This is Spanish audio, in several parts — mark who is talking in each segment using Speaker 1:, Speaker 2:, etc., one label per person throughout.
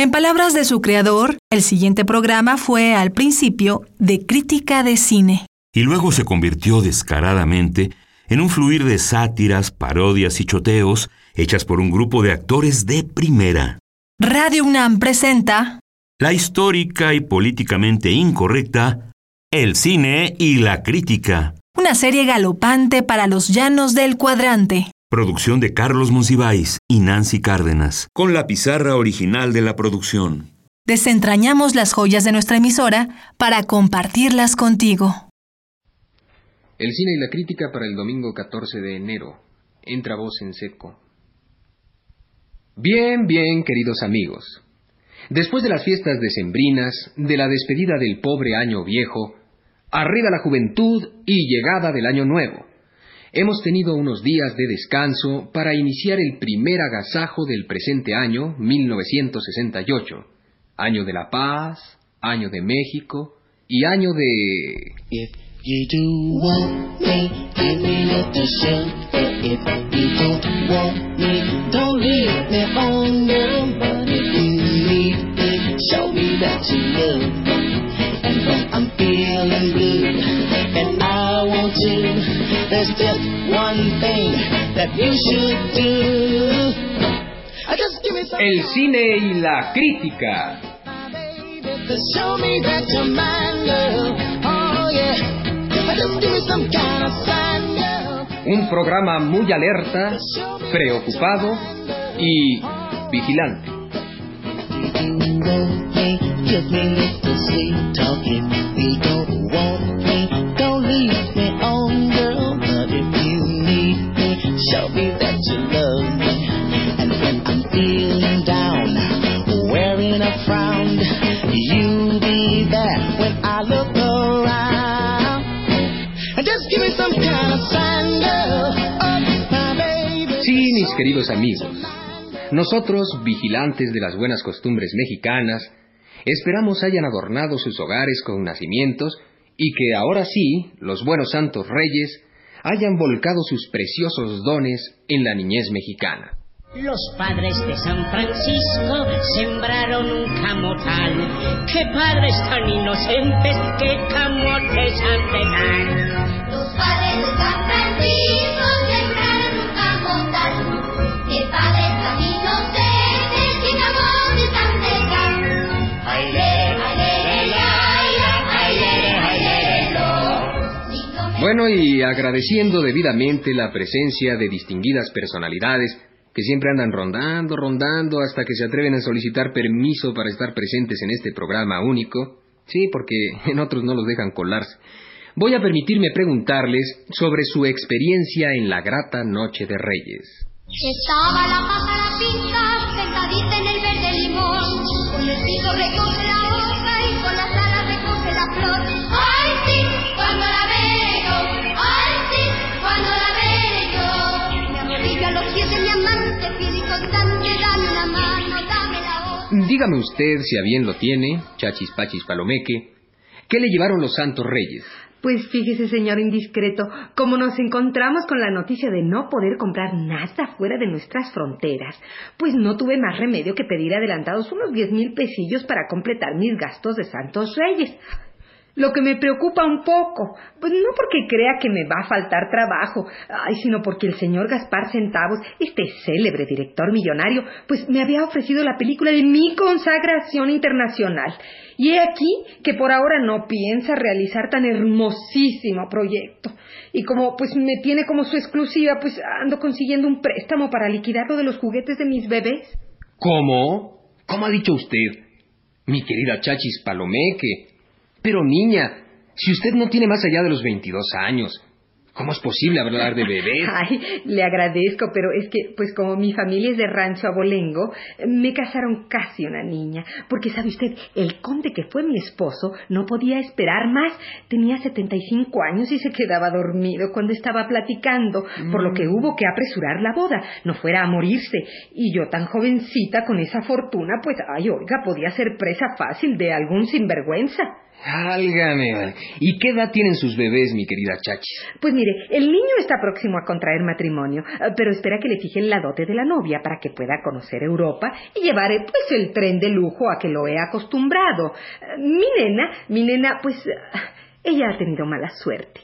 Speaker 1: En palabras de su creador, el siguiente programa fue al principio de crítica de cine.
Speaker 2: Y luego se convirtió descaradamente en un fluir de sátiras, parodias y choteos hechas por un grupo de actores de primera.
Speaker 1: Radio UNAM presenta
Speaker 2: La histórica y políticamente incorrecta El cine y la crítica.
Speaker 1: Una serie galopante para los llanos del cuadrante.
Speaker 2: Producción de Carlos Monsiváis y Nancy Cárdenas, con la pizarra original de la producción.
Speaker 1: Desentrañamos las joyas de nuestra emisora para compartirlas contigo.
Speaker 3: El cine y la crítica para el domingo 14 de enero. Entra voz en seco. Bien, bien, queridos amigos. Después de las fiestas decembrinas, de la despedida del pobre año viejo, arriba la juventud y llegada del año nuevo. Hemos tenido unos días de descanso para iniciar el primer agasajo del presente año, 1968, año de la paz, año de México y año de...
Speaker 4: and I want you, there's just one thing that you should do. I just give me some
Speaker 3: El cine y la crítica.
Speaker 4: to show me that you're mine, girl. Oh yeah. Just give me some kind of sign, girl.
Speaker 3: Un programa muy alerta, preocupado y vigilante.
Speaker 4: Give me sweet don't want wearing a frown, you'll be there when I look around. And just give me some kind of sign, girl. Oh, my baby.
Speaker 3: Sí, mis queridos amigos, nosotros, vigilantes de las buenas costumbres mexicanas, esperamos hayan adornado sus hogares con nacimientos y que ahora sí, los buenos santos reyes, hayan volcado sus preciosos dones en la niñez mexicana.
Speaker 5: Los padres de San Francisco sembraron un camotal. ¡Qué padres tan inocentes! ¡Qué camotes han de dar!
Speaker 6: Los padres de San Francisco sembraron un camotal. ¡Qué padres tan inocentes! ¡Qué camotes han de dar! ¡Aire, aire, aire, aire, aire,
Speaker 3: Bueno, y agradeciendo debidamente la presencia de distinguidas personalidades que siempre andan rondando, rondando hasta que se atreven a solicitar permiso para estar presentes en este programa único. Sí, porque en otros no los dejan colarse. Voy a permitirme preguntarles sobre su experiencia en la grata Noche de Reyes.
Speaker 6: La pinta sentadita en el con
Speaker 3: Dígame usted, si a bien lo tiene, Chachis Pachis Palomeque, ¿qué le llevaron los santos reyes?
Speaker 7: Pues fíjese, señor indiscreto, como nos encontramos con la noticia de no poder comprar nada fuera de nuestras fronteras, pues no tuve más remedio que pedir adelantados unos diez mil pesillos para completar mis gastos de Santos Reyes. Lo que me preocupa un poco, pues no porque crea que me va a faltar trabajo, ay, sino porque el señor Gaspar Centavos, este célebre director millonario, pues me había ofrecido la película de mi consagración internacional. Y he aquí que por ahora no piensa realizar tan hermosísimo proyecto. Y como pues me tiene como su exclusiva, pues ando consiguiendo un préstamo para liquidar lo de los juguetes de mis bebés.
Speaker 3: ¿Cómo? ¿Cómo ha dicho usted? Mi querida Chachis Palomeque. Pero niña, si usted no tiene más allá de los 22 años, ¿cómo es posible hablar de bebés?
Speaker 7: Ay, le agradezco, pero es que, pues como mi familia es de rancho abolengo, me casaron casi una niña. Porque, ¿sabe usted? El conde que fue mi esposo no podía esperar más. Tenía 75 años y se quedaba dormido cuando estaba platicando, por lo que hubo que apresurar la boda, no fuera a morirse. Y yo tan jovencita con esa fortuna, pues, ay, oiga, podía ser presa fácil de algún sinvergüenza.
Speaker 3: Álgame. ¿Y qué edad tienen sus bebés, mi querida Chachis?
Speaker 7: Pues mire, el niño está próximo a contraer matrimonio, eh, pero espera que le fijen la dote de la novia para que pueda conocer Europa y llevar eh, pues el tren de lujo a que lo he acostumbrado. Eh, Mi nena, mi nena, pues ella ha tenido mala suerte.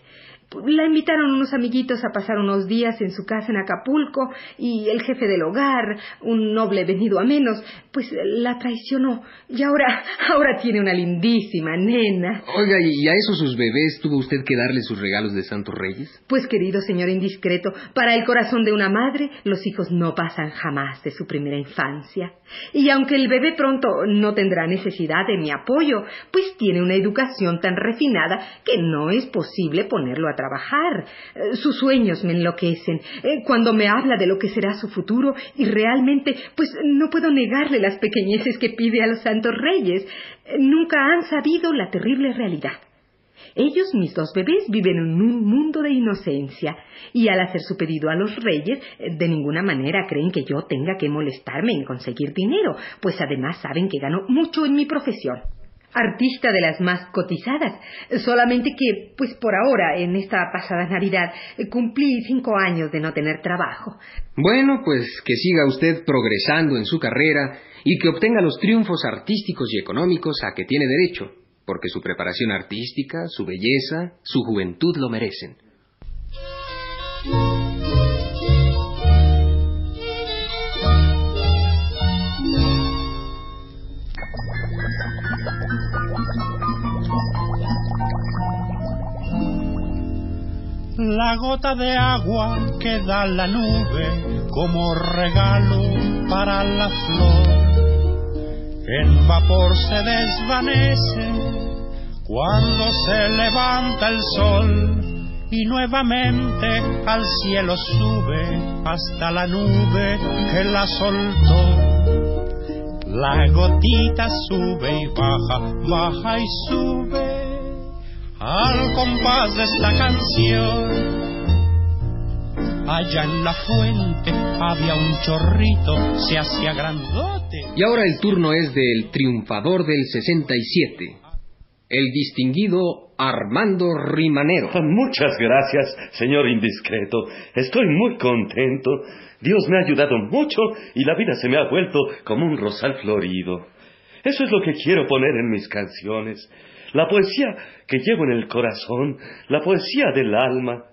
Speaker 7: La invitaron unos amiguitos a pasar unos días en su casa en Acapulco y el jefe del hogar, un noble venido a menos, pues la traicionó y ahora, ahora tiene una lindísima nena.
Speaker 3: Oiga, ¿y a esos sus bebés tuvo usted que darle sus regalos de Santos Reyes?
Speaker 7: Pues querido señor indiscreto, para el corazón de una madre, los hijos no pasan jamás de su primera infancia. Y aunque el bebé pronto no tendrá necesidad de mi apoyo, pues tiene una educación tan refinada que no es posible ponerlo a trabajar. Eh, Sus sueños me enloquecen eh, cuando me habla de lo que será su futuro y realmente pues no puedo negarle las pequeñeces que pide a los santos reyes. Eh, Nunca han sabido la terrible realidad. Ellos, mis dos bebés, viven en un mundo de inocencia y al hacer su pedido a los reyes, de ninguna manera creen que yo tenga que molestarme en conseguir dinero, pues además saben que gano mucho en mi profesión. Artista de las más cotizadas, solamente que, pues por ahora, en esta pasada Navidad, eh, cumplí cinco años de no tener trabajo.
Speaker 3: Bueno, pues que siga usted progresando en su carrera y que obtenga los triunfos artísticos y económicos a que tiene derecho, porque su preparación artística, su belleza, su juventud lo merecen.
Speaker 8: La gota de agua que da la nube como regalo para la flor. En vapor se desvanece cuando se levanta el sol y nuevamente al cielo sube hasta la nube que la soltó. La gotita sube y baja, baja y sube al compás de esta canción. Allá en la fuente había un chorrito, se hacía grandote.
Speaker 3: Y ahora el turno es del triunfador del 67, el distinguido Armando Rimanero.
Speaker 9: Muchas gracias, señor indiscreto. Estoy muy contento. Dios me ha ayudado mucho y la vida se me ha vuelto como un rosal florido. Eso es lo que quiero poner en mis canciones. La poesía que llevo en el corazón, la poesía del alma.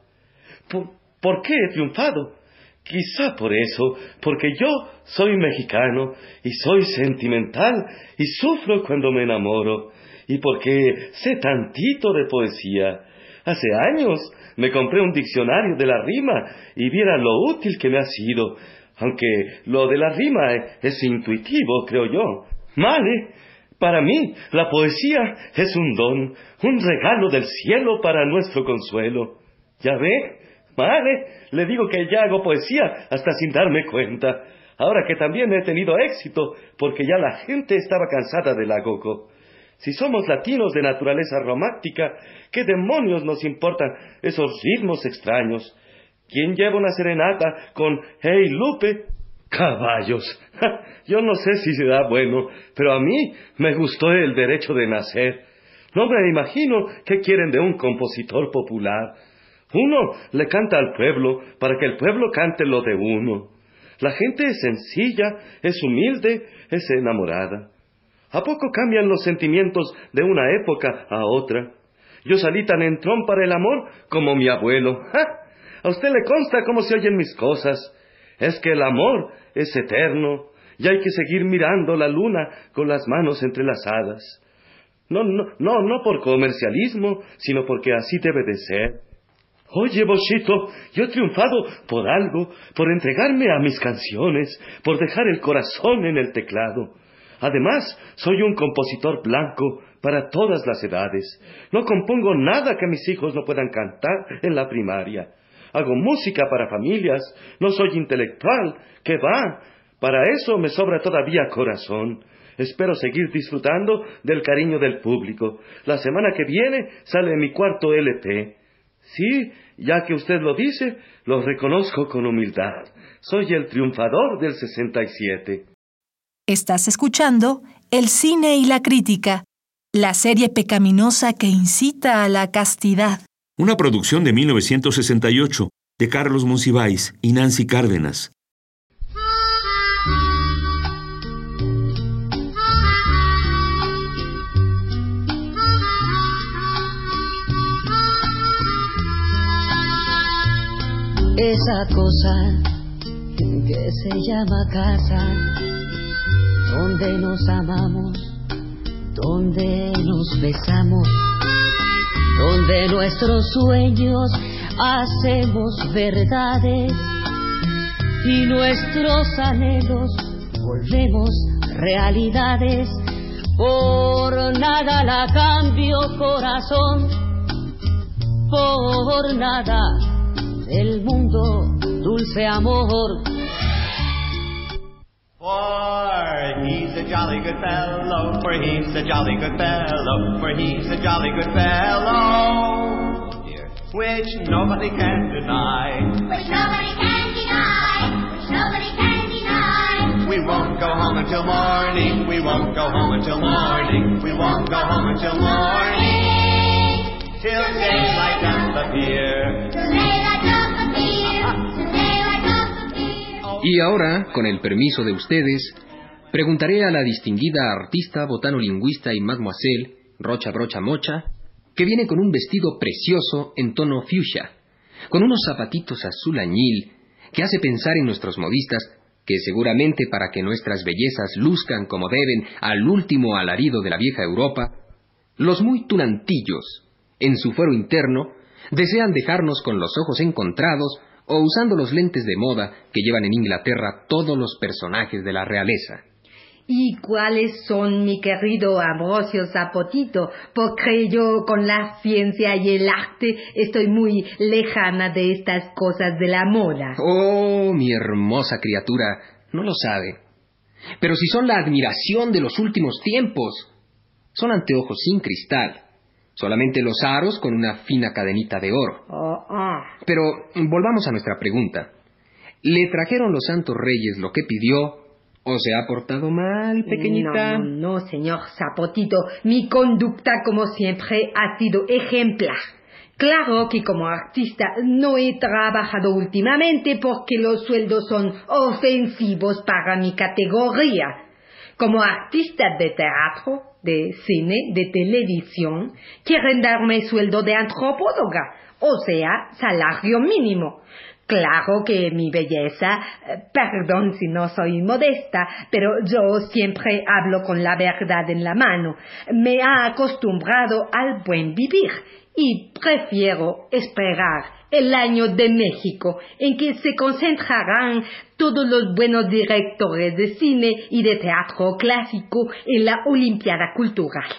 Speaker 9: ¿Por, qué he triunfado? Quizá por eso, porque yo soy mexicano y soy sentimental y sufro cuando me enamoro y porque sé tantito de poesía. Hace años me compré un diccionario de la rima y viera lo útil que me ha sido, aunque lo de la rima es intuitivo, creo yo. Male, para mí la poesía es un don, un regalo del cielo para nuestro consuelo. ¿Ya ve? Vale, le digo que ya hago poesía hasta sin darme cuenta. Ahora que también he tenido éxito, porque ya la gente estaba cansada del agogo. Si somos latinos de naturaleza romántica, ¿qué demonios nos importan esos ritmos extraños? ¿Quién lleva una serenata con Hey Lupe? Caballos. Yo no sé si será bueno, pero a mí me gustó el derecho de nacer. No me imagino qué quieren de un compositor popular. Uno le canta al pueblo para que el pueblo cante lo de uno. La gente es sencilla, es humilde, es enamorada. ¿A poco cambian los sentimientos de una época a otra? Yo salí tan entrón para el amor como mi abuelo. A usted le consta cómo se oyen mis cosas. Es que el amor es eterno y hay que seguir mirando la luna con las manos entrelazadas. No, no, no, no por comercialismo, sino porque así debe de ser. Oye, Bochito, yo he triunfado por algo, por entregarme a mis canciones, por dejar el corazón en el teclado. Además, soy un compositor blanco para todas las edades. No compongo nada que mis hijos no puedan cantar en la primaria. Hago música para familias, no soy intelectual, que va. Para eso me sobra todavía corazón. Espero seguir disfrutando del cariño del público. La semana que viene sale mi cuarto LP. Sí, ya que usted lo dice, lo reconozco con humildad. Soy el triunfador del 67.
Speaker 1: Estás escuchando El cine y la crítica, la serie pecaminosa que incita a la castidad.
Speaker 2: Una producción de 1968 de Carlos Monsiváis y Nancy Cárdenas.
Speaker 4: esa cosa que se llama casa, donde nos amamos, donde nos besamos, donde nuestros sueños hacemos verdades y nuestros anhelos volvemos realidades. Por nada la cambio corazón, por nada el mundo, dulce amor.
Speaker 10: For he's a jolly good fellow, for he's a jolly good fellow, for he's a jolly good fellow, dear, which nobody can deny.
Speaker 6: Which nobody can deny. Which nobody can deny.
Speaker 10: We won't go home until morning, we won't go home until morning, we won't go home until morning, till daylight
Speaker 3: Y ahora, con el permiso de ustedes, preguntaré a la distinguida artista botanolingüista y mademoiselle Rocha Brocha Mocha, que viene con un vestido precioso en tono fuchsia, con unos zapatitos azul añil, que hace pensar en nuestros modistas que seguramente para que nuestras bellezas luzcan como deben al último alarido de la vieja Europa, los muy tunantillos, en su fuero interno, desean dejarnos con los ojos encontrados o usando los lentes de moda que llevan en Inglaterra todos los personajes de la realeza.
Speaker 7: ¿Y cuáles son, mi querido Ambrosio Zapotito? Porque yo con la ciencia y el arte estoy muy lejana de estas cosas de la moda.
Speaker 3: Oh, mi hermosa criatura, no lo sabe. Pero si son la admiración de los últimos tiempos, son anteojos sin cristal, solamente los aros con una fina cadenita de oro.
Speaker 7: Oh, ah.
Speaker 3: Pero volvamos a nuestra pregunta. ¿Le trajeron los santos reyes lo que pidió o se ha portado mal, pequeñita?
Speaker 7: No, no, no, señor Zapotito. Mi conducta, como siempre, ha sido ejemplar. Claro que como artista no he trabajado últimamente porque los sueldos son ofensivos para mi categoría. Como artista de teatro, de cine, de televisión, quieren darme sueldo de antropóloga, o sea, salario mínimo. Claro que mi belleza, eh, perdón si no soy modesta, pero yo siempre hablo con la verdad en la mano. Me ha acostumbrado al buen vivir y prefiero esperar el año de México en que se concentrarán todos los buenos directores de cine y de teatro clásico en la Olimpiada Cultural.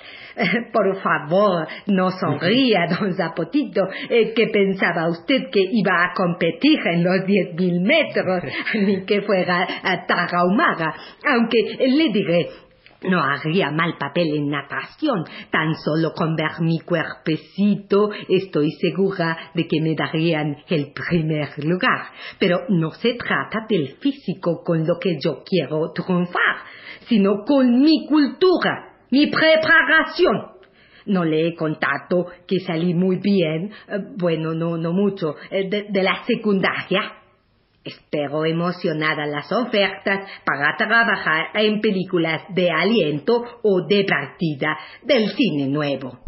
Speaker 7: Por favor, no sonría, don Zapotito, eh, que pensaba usted que iba a competir en los diez mil metros, ni que fuera eh, tarahumara. Aunque le diré, no haría mal papel en natación. Tan solo con ver mi cuerpecito estoy segura de que me darían el primer lugar. Pero no se trata del físico con lo que yo quiero triunfar, sino con mi cultura, mi preparación. No le he contado que salí muy bien, eh, bueno, no, no mucho, eh, de, de la secundaria. Espero emocionada las ofertas para trabajar en películas de aliento o de partida del cine nuevo.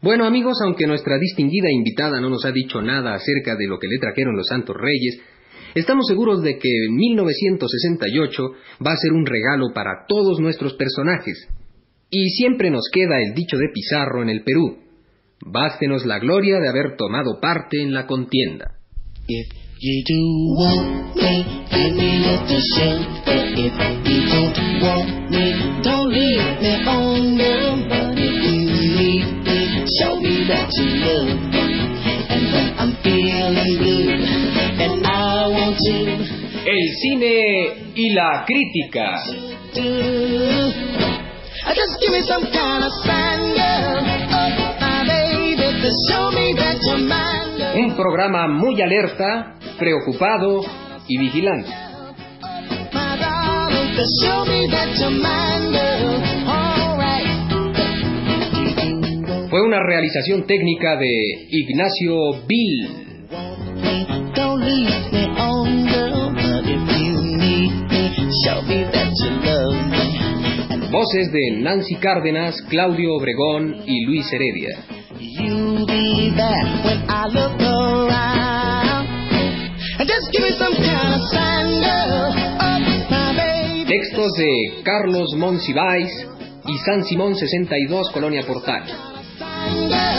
Speaker 3: Bueno amigos, aunque nuestra distinguida invitada no nos ha dicho nada acerca de lo que le trajeron los Santos Reyes, estamos seguros de que 1968 va a ser un regalo para todos nuestros personajes. Y siempre nos queda el dicho de Pizarro en el Perú. Bástenos la gloria de haber tomado parte en la contienda.
Speaker 4: If you do want me, give me a little shelter. If you don't want me, don't leave me on the But if you need me, show me that you love me. And when I'm feeling blue, and I want to
Speaker 3: El cine y la crítica.
Speaker 4: Just give me some kind of sign, girl. Oh, my baby, to show me that you're mine.
Speaker 3: Un programa muy alerta, preocupado y vigilante. Fue una realización técnica de Ignacio Bill. Voces de Nancy Cárdenas, Claudio Obregón y Luis Heredia.
Speaker 11: Be there when I look around. And just give me some kind of sign, girl. My baby.
Speaker 3: Textos de Carlos Monsiváis y San Simón 62, Colonia Portal.
Speaker 11: Sign, girl.